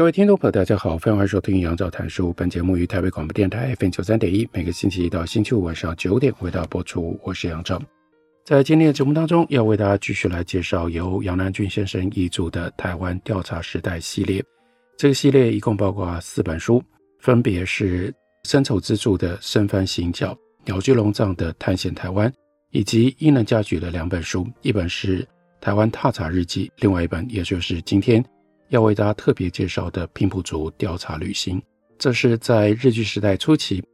各位听众朋友，大家好，欢迎收听杨照谈书。本节目于台北广播电台 FM 九三点一，每个星期一到星期五晚上九点为大家播出。我是杨照，在今天的节目当中，要为大家继续来介绍由杨南郡先生译著的《台湾调查时代》系列。这个系列一共包括四本书，分别是深丑之助的《身番行脚》，鸟居龙藏的《探险台湾》，以及伊能嘉矩的两本书，一本是《台湾踏查日记》，另外一本也就是今天。要为大家特别介绍的平埔族调查旅行，这是在日据时代初期，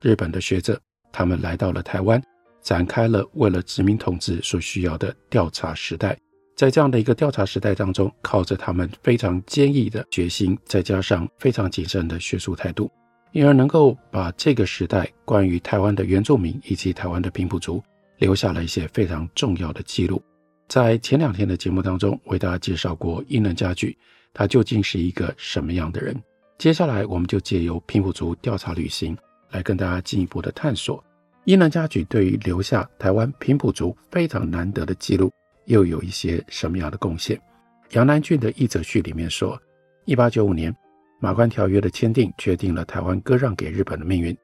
日本的学者他们来到了台湾，展开了为了殖民统治所需要的调查时代。在这样的一个调查时代当中，靠着他们非常坚毅的决心，再加上非常谨慎的学术态度，因而能够把这个时代关于台湾的原住民以及台湾的平埔族留下了一些非常重要的记录。在前两天的节目当中，为大家介绍过伊能家具。他究竟是一个什么样的人？接下来，我们就借由平埔族调查旅行来跟大家进一步的探索。伊能嘉矩对于留下台湾平埔族非常难得的记录，又有一些什么样的贡献？杨南郡的译者序里面说，一八九五年马关条约的签订，决定了台湾割让给日本的命运。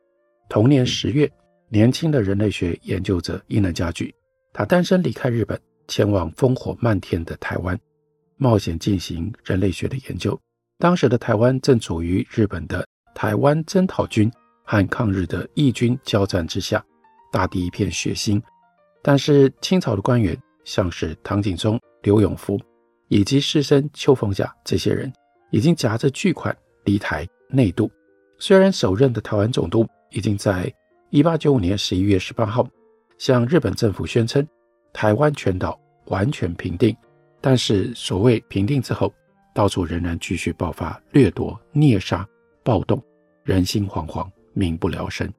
同年十月，年轻的人类学研究者伊能家矩，他单身离开日本，前往烽火漫天的台湾。冒险进行人类学的研究。当时的台湾正处于日本的台湾征讨军和抗日的义军交战之下，大地一片血腥。但是清朝的官员，像是唐景崧、刘永福以及士绅邱逢甲这些人，已经夹着巨款离台内渡。虽然首任的台湾总督已经在一八九五年十一月十八号向日本政府宣称，台湾全岛完全平定。但是，所谓平定之后，到处仍然继续爆发掠夺、虐杀、暴动，人心惶惶，民不聊生。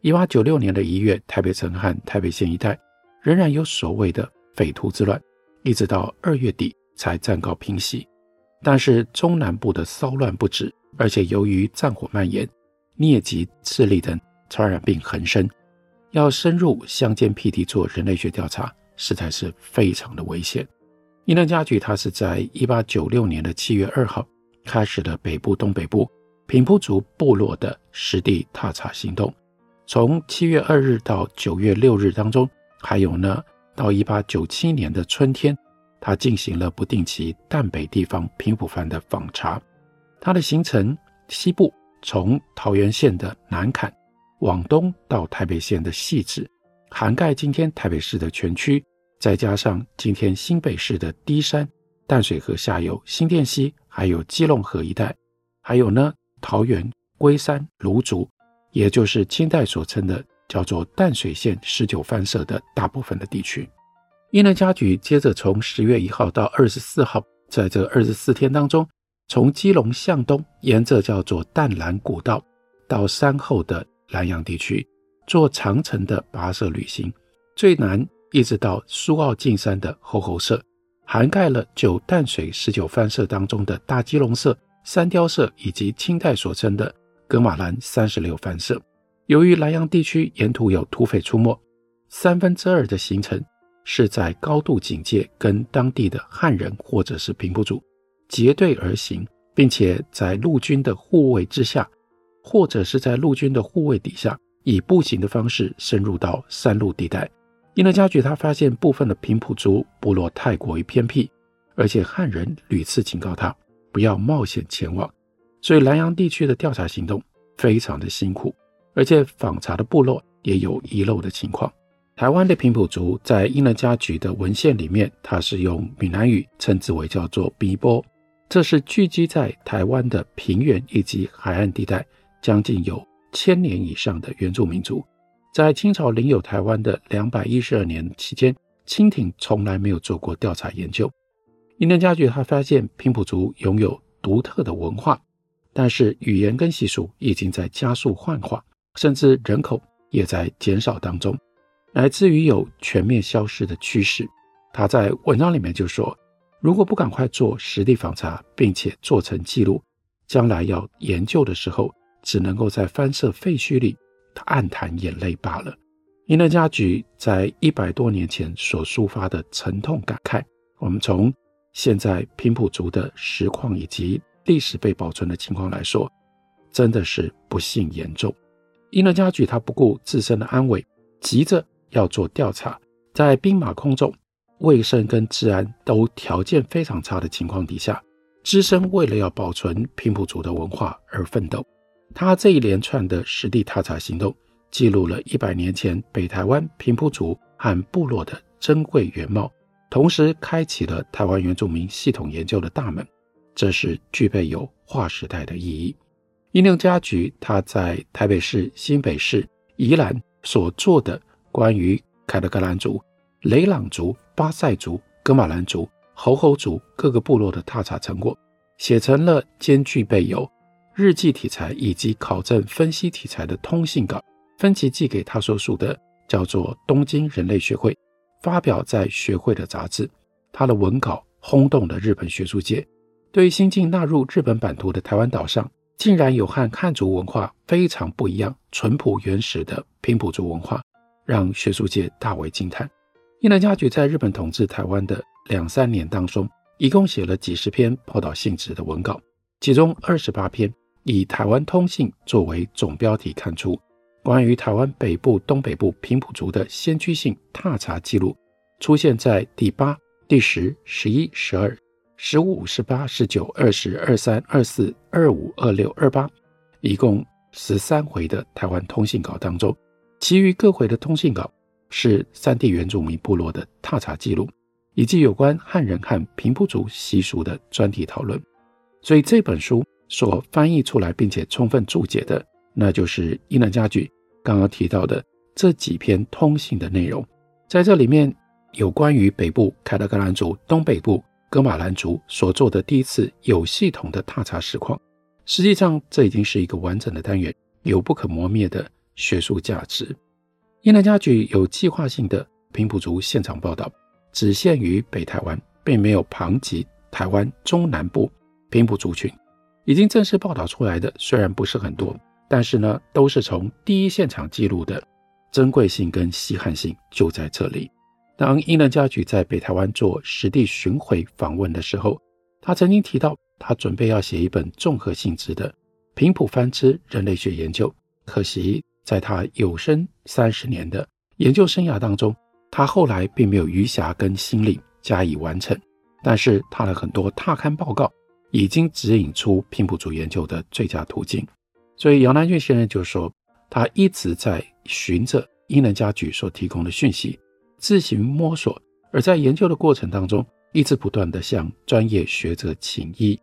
一八九六年的一月，台北城和台北县一带仍然有所谓的匪徒之乱，一直到二月底才暂告平息。但是中南部的骚乱不止，而且由于战火蔓延、疟疾、赤痢等传染病横生，要深入乡间僻地做人类学调查，实在是非常的危险。伊能嘉矩，他是在一八九六年的七月二号开始了北部、东北部平埔族部落的实地踏查行动。从七月二日到九月六日当中，还有呢，到一八九七年的春天，他进行了不定期淡北地方平埔番的访查。他的行程西部从桃园县的南崁往东到台北县的细致，涵盖今天台北市的全区。再加上今天新北市的低山、淡水河下游新店溪，还有基隆河一带，还有呢桃园龟山、芦竹，也就是清代所称的叫做淡水县十九番社的大部分的地区。伊能嘉矩接着从十月一号到二十四号，在这二十四天当中，从基隆向东，沿着叫做淡兰古道到山后的南阳地区，做长程的跋涉旅行，最南。一直到苏澳进山的猴猴社，涵盖了九淡水十九番社当中的大基隆社、三雕社，以及清代所称的噶玛兰三十六番社。由于兰阳地区沿途有土匪出没，三分之二的行程是在高度警戒，跟当地的汉人或者是平埔族结队而行，并且在陆军的护卫之下，或者是在陆军的护卫底下，以步行的方式深入到山路地带。伊能嘉矩他发现部分的平埔族部落太过于偏僻，而且汉人屡次警告他不要冒险前往，所以南阳地区的调查行动非常的辛苦，而且访查的部落也有遗漏的情况。台湾的平埔族在伊能嘉矩的文献里面，他是用闽南语称之为叫做比波，这是聚居在台湾的平原以及海岸地带将近有千年以上的原住民族。在清朝领有台湾的两百一十二年期间，清廷从来没有做过调查研究。伊能嘉矩他发现平埔族拥有独特的文化，但是语言跟习俗已经在加速幻化，甚至人口也在减少当中，乃至于有全面消失的趋势。他在文章里面就说，如果不赶快做实地访查，并且做成记录，将来要研究的时候，只能够在翻设废墟里，他暗弹眼泪罢了。伊能嘉矩在一百多年前所抒发的沉痛感慨，我们从现在平埔族的实况以及历史被保存的情况来说，真的是不幸严重。伊能嘉矩他不顾自身的安危，急着要做调查，在兵马空众。卫生跟治安都条件非常差的情况底下，只身为了要保存平埔族的文化而奋斗。他这一连串的实地踏查行动，记录了一百年前北台湾平埔族和部落的珍贵原貌，同时开启了台湾原住民系统研究的大门。这是具备有划时代的意义。伊能嘉矩他在台北市、新北市、宜兰所做的关于凯达格兰族、雷朗族、巴赛族、噶玛兰族、猴猴族各个部落的踏查成果，写成了兼具备有日记题材以及考证分析题材的通信稿，分期寄给他所属的叫做东京人类学会，发表在学会的杂志。他的文稿轰动了日本学术界，对于新近纳入日本版图的台湾岛上，竟然有和汉族文化非常不一样、淳朴原始的平埔族文化，让学术界大为惊叹。伊能嘉矩在日本统治台湾的两三年当中，一共写了几十篇报道性质的文稿，其中二十八篇以台湾通信作为总标题刊出，关于台湾北部、东北部平埔族的先驱性踏查记录，出现在第八、第十、十一、十二、十五、十八、十九、二十二、三、二四、二五、二六、二八，一共十三回的台湾通信稿当中，其余各回的通信稿。是三地原住民部落的踏查记录，以及有关汉人和平埔族习俗的专题讨论。所以这本书所翻译出来并且充分注解的，那就是伊能嘉矩刚刚提到的这几篇通信的内容。在这里面有关于北部凯达格兰族、东北部哥玛兰族所做的第一次有系统的踏查实况。实际上，这已经是一个完整的单元，有不可磨灭的学术价值。伊能嘉矩有计划性的平埔族现场报道，只限于北台湾，并没有旁及台湾中南部平埔族群。已经正式报道出来的虽然不是很多，但是呢，都是从第一现场记录的，珍贵性跟稀罕性就在这里。当伊能嘉矩在北台湾做实地巡回访问的时候，他曾经提到，他准备要写一本综合性质的平埔番支人类学研究，可惜。在他有生三十年的研究生涯当中，他后来并没有余暇跟心力加以完成。但是他的很多踏勘报告已经指引出平埔族研究的最佳途径。所以杨南俊先生就说，他一直在循着伊能嘉矩所提供的讯息自行摸索，而在研究的过程当中，一直不断地向专业学者请益。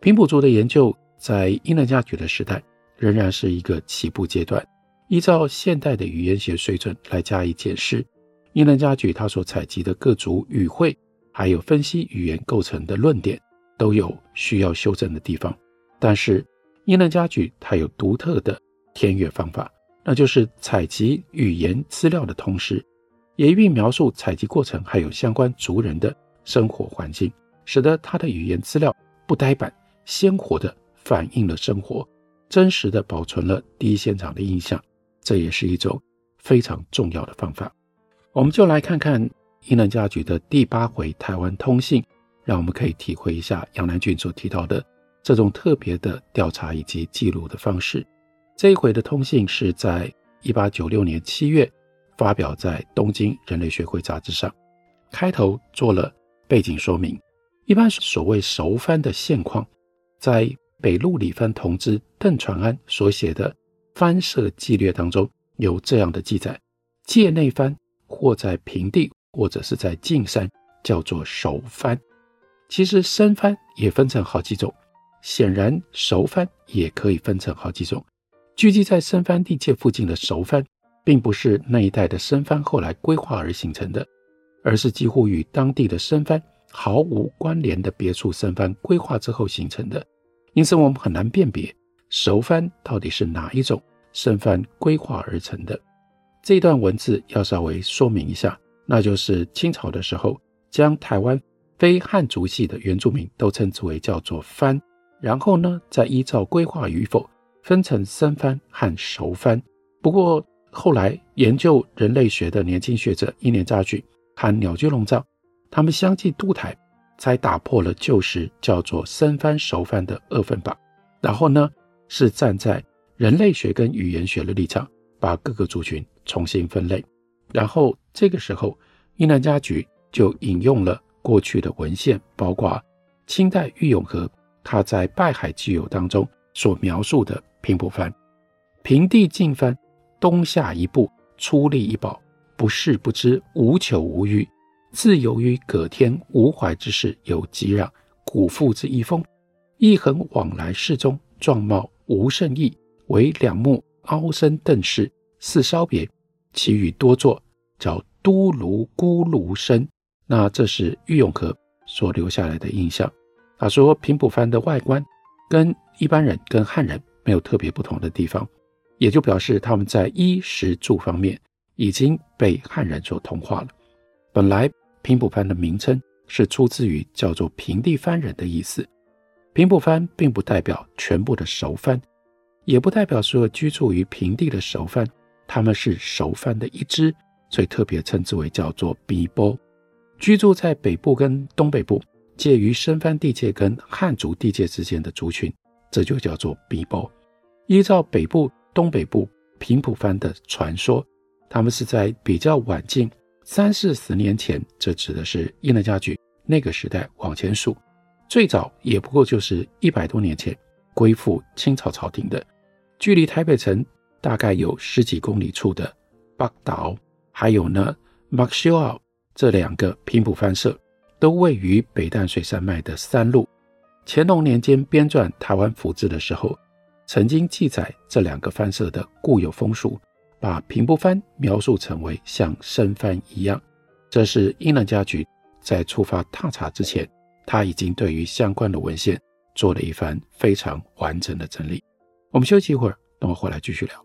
平埔族的研究在伊能嘉矩的时代仍然是一个起步阶段。依照现代的语言学水准来加以解释，伊能嘉矩他所采集的各族语汇，还有分析语言构成的论点，都有需要修正的地方。但是，伊能嘉矩他有独特的田野方法，那就是采集语言资料的同时，也一并描述采集过程还有相关族人的生活环境，使得他的语言资料不呆板，鲜活地反映了生活，真实地保存了第一现场的印象。这也是一种非常重要的方法。我们就来看看伊能嘉矩的第八回台湾通信，让我们可以体会一下杨南郡所提到的这种特别的调查以及记录的方式。这一回的通信是在一八九六年七月发表在《东京人类学会》杂志上，开头做了背景说明。一般所谓熟番的现况，在北路里番同知邓传安所写的。番社纪略当中有这样的记载：界内番或在平地，或者是在近山，叫做熟番。其实生番也分成好几种，显然熟番也可以分成好几种。聚集在生番地界附近的熟番，并不是那一带的生番后来规划而形成的，而是几乎与当地的生番毫无关联的别处生番规划之后形成的。因此，我们很难辨别熟番到底是哪一种生番规划而成的。这段文字要稍微说明一下，那就是清朝的时候，将台湾非汉族系的原住民都称之为叫做番，然后呢，再依照归化与否，分成生番和熟番。不过后来研究人类学的年轻学者伊能嘉矩和鸟居龙藏，他们相继渡台，才打破了旧时叫做生番熟番的二分法。然后呢，是站在人类学跟语言学的立场，把各个族群重新分类。然后这个时候，伊能嘉矩就引用了过去的文献，包括清代郁永河他在《拜海纪游》当中所描述的平埔番，平地进番，冬夏一步，出力一保，不世不知，无求无欲，自由于葛天，无怀之事，有击壤，瞽赋之一风，一横往来世中，状貌无甚异，唯两目凹深瞪视，似稍别，其余多作，叫都卢孤卢生。那这是郁永河所留下来的印象。他说，平埔藩的外观跟一般人、跟汉人没有特别不同的地方，也就表示他们在衣食住方面已经被汉人所同化了。本来平埔藩的名称是出自于叫做平地藩人的意思。平埔藩并不代表全部的熟藩，也不代表所有居住于平地的熟藩，他们是熟藩的一支，所以特别称之为叫做比波。居住在北部跟东北部，介于深番地界跟汉族地界之间的族群，这就叫做比波。依照北部、东北部平埔番的传说，他们是在比较晚近三四十年前，这指的是伊能家具那个时代往前数，最早也不过就是一百多年前归附清朝朝廷的，距离台北城大概有十几公里处的北岛，还有呢马修奥这两个平埔番社。都位于北淡水山脉的山路。乾隆年间编撰《台湾府志》的时候，曾经记载这两个番社的固有风俗，把平埔番描述成为像生番一样。这是伊能嘉矩在出发踏查之前，他已经对于相关的文献做了一番非常完整的整理。我们休息一会儿，等我回来继续聊。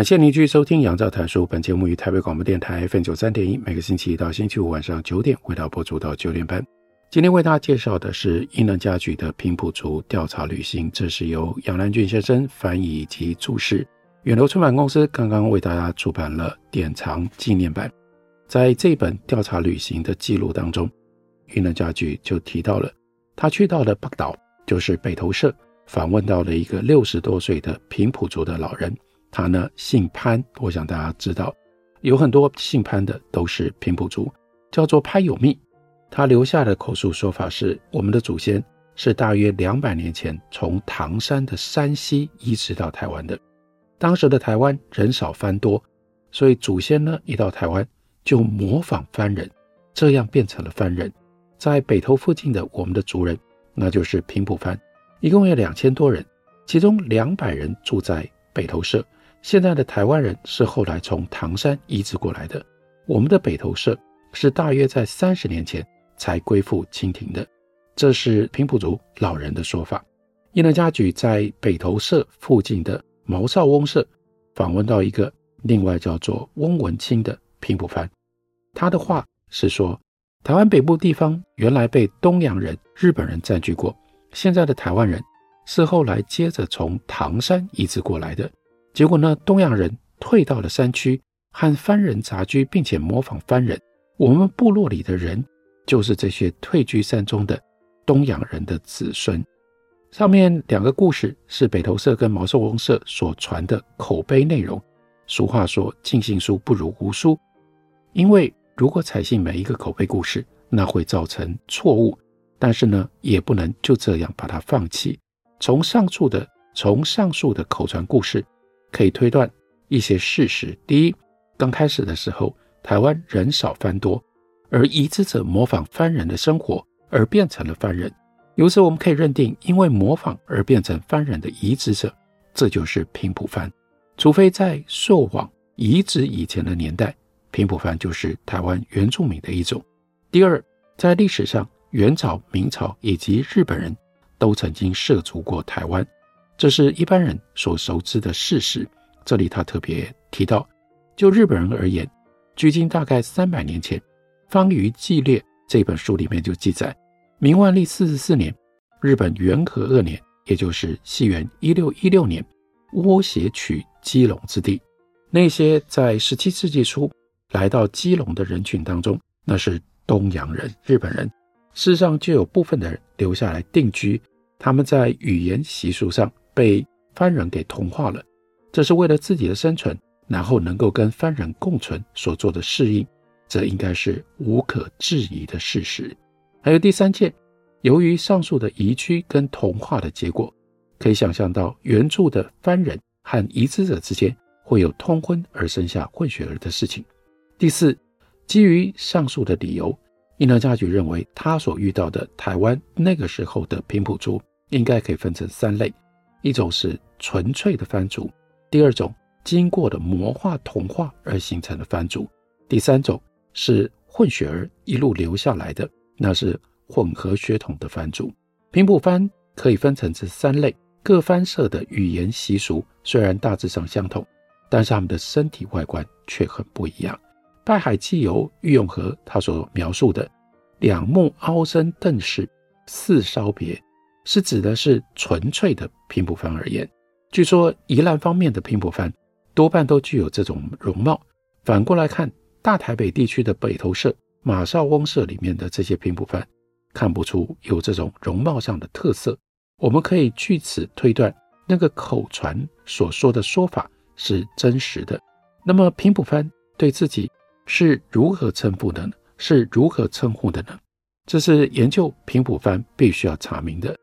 感谢您继续收听《杨照谈书》。本节目于台北广播电台 F 九三点一，每个星期一到星期五晚上九点，为大家播出到九点半。今天为大家介绍的是伊能嘉矩的《平埔族调查旅行》，这是由杨南俊先生翻译及注释。远流出版公司刚刚为大家出版了典藏纪念版。在这本调查旅行的记录当中，伊能嘉矩就提到了他去到了北岛，就是北投社，访问到了一个六十多岁的平埔族的老人。他呢姓潘，我想大家知道，有很多姓潘的都是平埔族，叫做潘有密。他留下的口述说法是，我们的祖先是大约两百年前从唐山的山西移植到台湾的。当时的台湾人少番多，所以祖先呢一到台湾就模仿番人，这样变成了番人。在北投附近的我们的族人，那就是平埔番，一共有两千多人，其中两百人住在北投社。现在的台湾人是后来从唐山移植过来的，我们的北投社是大约在三十年前才归附清廷的，这是平埔族老人的说法。伊能嘉矩在北投社附近的毛少翁社访问到一个另外叫做翁文清的平埔番，他的话是说，台湾北部地方原来被东洋人、日本人占据过，现在的台湾人是后来接着从唐山移植过来的。结果呢，东洋人退到了山区，和番人杂居，并且模仿番人。我们部落里的人就是这些退居山中的东洋人的子孙。上面两个故事是北投社跟毛寿翁社所传的口碑内容。俗话说：“尽信书不如无书。”因为如果采信每一个口碑故事，那会造成错误。但是呢，也不能就这样把它放弃。从上述的从上述的口传故事，可以推断一些事实。第一，刚开始的时候，台湾人少番多，而移植者模仿番人的生活而变成了番人。由此我们可以认定，因为模仿而变成番人的移植者，这就是平埔番。除非在溯往移植以前的年代，平埔番就是台湾原住民的一种。第二，在历史上，元朝、明朝以及日本人都曾经涉足过台湾，这是一般人所熟知的事实。这里他特别提到，就日本人而言，距今大概三百年前，《方舆纪略》这本书里面就记载。明万历四十四年，日本元和二年，也就是西元一六一六年，倭邪取基隆之地。那些在十七世纪初来到基隆的人群当中，那是东洋人、日本人。事实上，就有部分的人留下来定居。他们在语言习俗上被番人给同化了，这是为了自己的生存，然后能够跟番人共存所做的适应，这应该是无可置疑的事实。还有第三件，由于上述的移居跟同化的结果，可以想象到原住的番人和移植者之间会有通婚而生下混血儿的事情。第四，基于上述的理由，伊能嘉矩认为他所遇到的台湾那个时候的平埔族应该可以分成三类：一种是纯粹的番族，第二种经过的魔化同化而形成的番族，第三种是混血儿一路留下来的。那是混合血统的番族，平埔番可以分成这三类。各番社的语言习俗虽然大致上相同，但是他们的身体外观却很不一样。拜海纪游郁永和他所描述的两目凹深瞪视，似烧别，是指的是纯粹的平埔番而言。据说宜兰方面的平埔番多半都具有这种容貌。反过来看，大台北地区的北投社。马绍翁社里面的这些平埔番看不出有这种容貌上的特色，我们可以据此推断，那个口传所说的说法是真实的。那么平埔番对自己是如何称呼的呢？是如何称呼的呢？这是研究平埔番必须要查明的。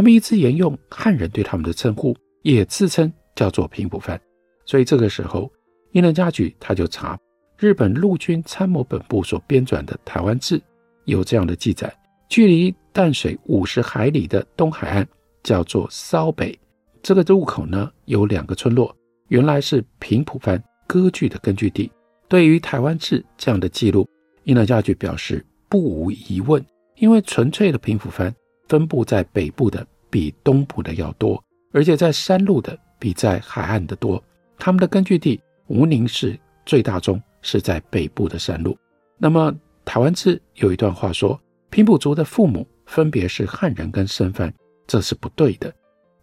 他们一直沿用汉人对他们的称呼，也自称叫做平埔番。所以这个时候，伊能嘉矩他就查。日本陆军参谋本部所编纂的《台湾志》有这样的记载：距离淡水五十海里的东海岸叫做骚北，这个入口呢有两个村落，原来是平埔番割据的根据地。对于《台湾志》这样的记录，伊能嘉矩表示不无疑问，因为纯粹的平埔番分布在北部的比东部的要多，而且在山路的比在海岸的多。他们的根据地吴宁市最大宗。是在北部的山路。那么，《台湾志》有一段话说，平埔族的父母分别是汉人跟生番，这是不对的。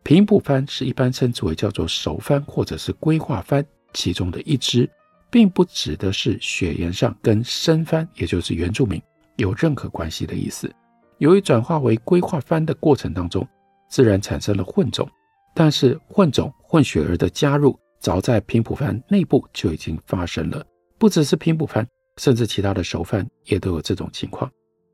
平埔番是一般称之为叫做熟番或者是归化番其中的一支，并不指的是血缘上跟生番，也就是原住民有任何关系的意思。由于转化为归化番的过程当中，自然产生了混种，但是混种混血儿的加入，早在平埔番内部就已经发生了。不只是平埔番，甚至其他的熟番也都有这种情况。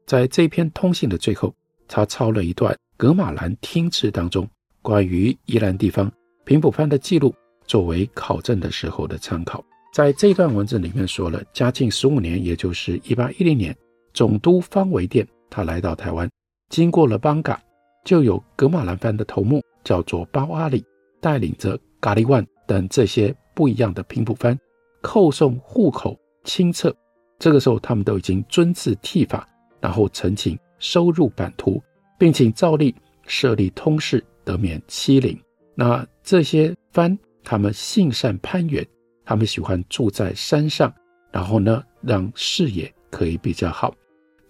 在这篇通信的最后，他抄了一段《格马兰听志》当中关于宜兰地方平埔番的记录，作为考证的时候的参考。在这段文字里面说了，嘉靖十五年，也就是一八一零年，总督方维典他来到台湾，经过了艋舺，就有格马兰番的头目叫做包阿里，带领着咖哩万等这些不一样的平埔番。叩送户口清册，这个时候他们都已经遵字剃法，然后呈请收入版图，并请照例设立通事，得免欺凌。那这些番他们性善攀援，他们喜欢住在山上，然后呢，让视野可以比较好。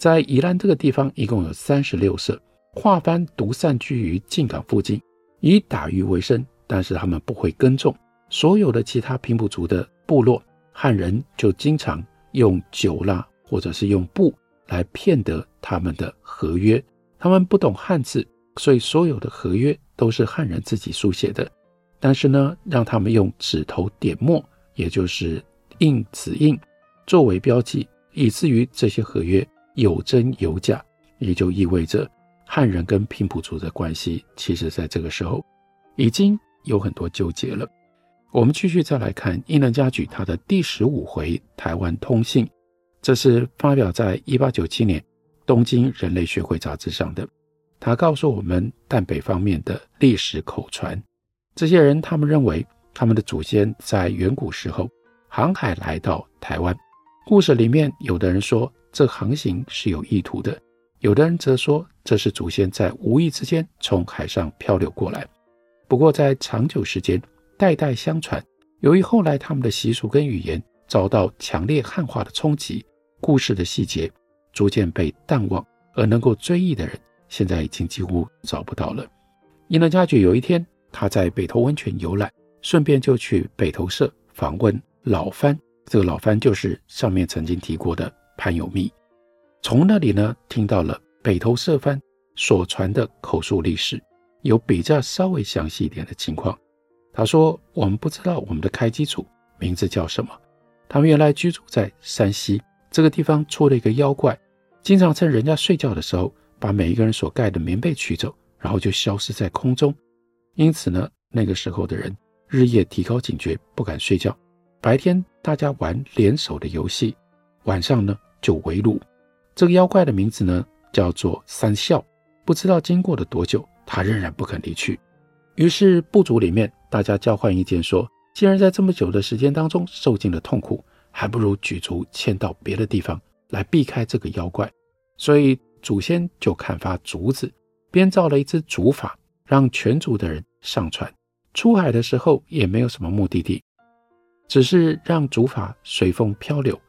在宜兰这个地方，一共有三十六社，化番独散居于近港附近，以打鱼为生，但是他们不会耕种。所有的其他平埔族的部落汉人就经常用酒啦，或者是用布来骗得他们的合约。他们不懂汉字，所以所有的合约都是汉人自己书写的。但是呢，让他们用指头点墨，也就是印指印作为标记，以至于这些合约有真有假，也就意味着汉人跟平埔族的关系，其实在这个时候已经有很多纠结了。我们继续再来看伊能嘉矩他的第十五回《台湾通信》，这是发表在一八九七年东京人类学会杂志上的。他告诉我们淡北方面的历史口传，这些人他们认为他们的祖先在远古时候航海来到台湾。故事里面有的人说这航行是有意图的，有的人则说这是祖先在无意之间从海上漂流过来。不过在长久时间。代代相传，由于后来他们的习俗跟语言遭到强烈汉化的冲击，故事的细节逐渐被淡忘，而能够追忆的人现在已经几乎找不到了。伊能嘉矩有一天，他在北投温泉游览，顺便就去北投社访问老番。这个老番就是上面曾经提过的潘有密，从那里呢听到了北投社番所传的口述历史，有比较稍微详细一点的情况。他说：“我们不知道我们的开基祖名字叫什么。他们原来居住在山西这个地方，出了一个妖怪，经常趁人家睡觉的时候，把每一个人所盖的棉被取走，然后就消失在空中。因此呢，那个时候的人日夜提高警觉，不敢睡觉。白天大家玩联手的游戏，晚上呢就围炉。这个妖怪的名字呢叫做三笑。不知道经过了多久，他仍然不肯离去。于是部族里面。”大家交换意见说，既然在这么久的时间当中受尽了痛苦，还不如举族迁到别的地方来避开这个妖怪。所以祖先就砍伐竹子，编造了一支竹筏，让全族的人上船。出海的时候也没有什么目的地，只是让竹筏随风漂流。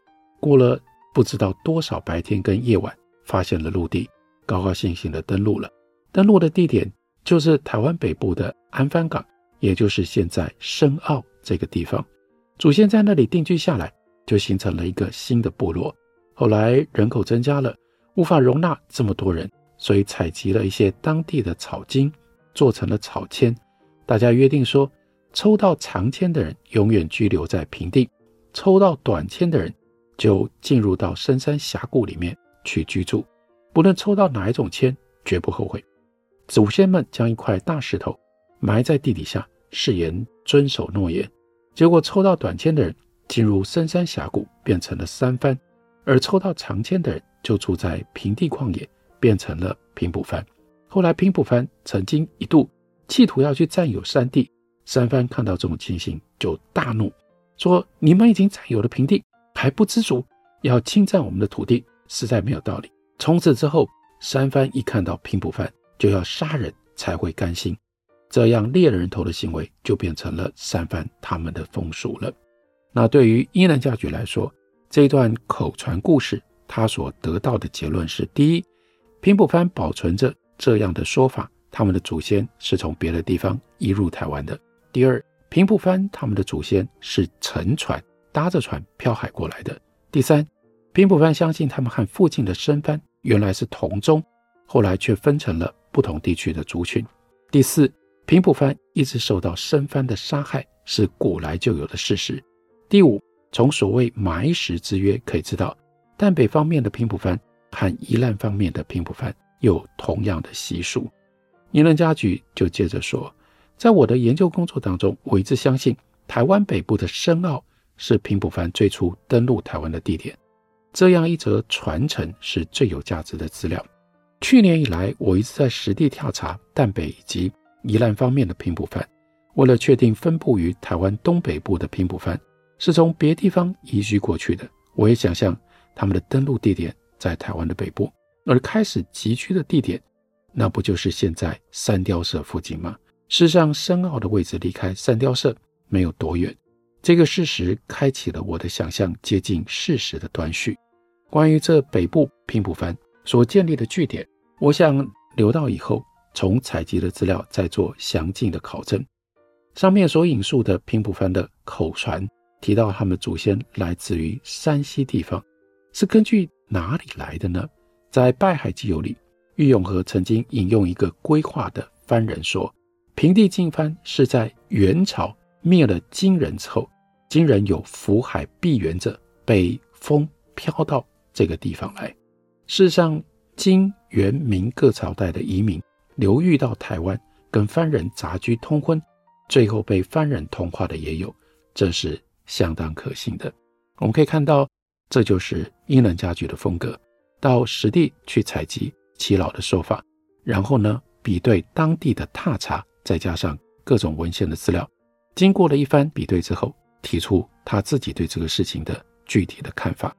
过了不知道多少白天跟夜晚，发现了陆地，高高兴兴的登陆了。登陆的地点就是台湾北部的安番港。也就是现在深澳这个地方，祖先在那里定居下来，就形成了一个新的部落。后来人口增加了，无法容纳这么多人，所以采集了一些当地的草茎，做成了草签。大家约定说，抽到长签的人永远居留在平地，抽到短签的人就进入到深山峡谷里面去居住。不论抽到哪一种签，绝不后悔。祖先们将一块大石头埋在地底下。誓言遵守诺言，结果抽到短签的人进入深山峡谷，变成了三番；而抽到长签的人就住在平地旷野，变成了平埔番。后来平埔番曾经一度企图要去占有山地，三番看到这种情形就大怒，说：“你们已经占有了平地，还不知足，要侵占我们的土地，实在没有道理。”从此之后，三藩一看到平埔番就要杀人才会甘心。这样猎人头的行为就变成了三藩他们的风俗了。那对于伊能嘉矩来说，这段口传故事，他所得到的结论是：第一，平埔番保存着这样的说法，他们的祖先是从别的地方移入台湾的；第二，平埔番他们的祖先是乘船搭着船漂海过来的；第三，平埔番相信他们和附近的生番原来是同宗，后来却分成了不同地区的族群；第四。平埔番一直受到生番的杀害，是古来就有的事实。第五，从所谓埋石之约可以知道，淡北方面的平埔番和宜兰方面的平埔番有同样的习俗。英能嘉矩就接着说，在我的研究工作当中，我一直相信台湾北部的深澳是平埔番最初登陆台湾的地点。这样一则传承是最有价值的资料。去年以来，我一直在实地调查淡北以及。宜兰方面的平埔番，为了确定分布于台湾东北部的平埔番是从别地方移居过去的，我也想象他们的登陆地点在台湾的北部，而开始集居的地点，那不就是现在三雕社附近吗？事实上，深澳的位置离开三雕社没有多远。这个事实开启了我的想象接近事实的断续。关于这北部平埔番所建立的据点，我想留到以后。从采集的资料再做详尽的考证。上面所引述的平埔番的口传，提到他们祖先来自于山西地方，是根据哪里来的呢？在《拜海纪游》里，郁永河曾经引用一个归化的番人说：“平地进番是在元朝灭了金人之后，金人有福海避援者，被风飘到这个地方来。事实上，金、元、明各朝代的移民流寓到台湾，跟番人杂居通婚，最后被番人同化的也有，这是。”相当可信的，我们可以看到，这就是英能家矩的风格。到实地去采集耆老的说法，然后呢，比对当地的踏查，再加上各种文献的资料，经过了一番比对之后，提出他自己对这个事情的具体的看法。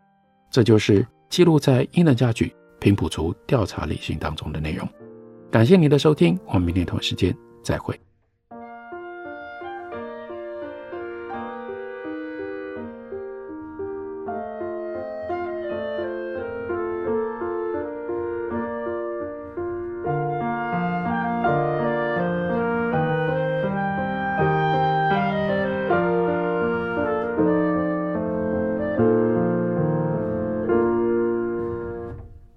这就是记录在英伦家矩平埔族调查理讯当中的内容。感谢您的收听，我们明天同一时间再会。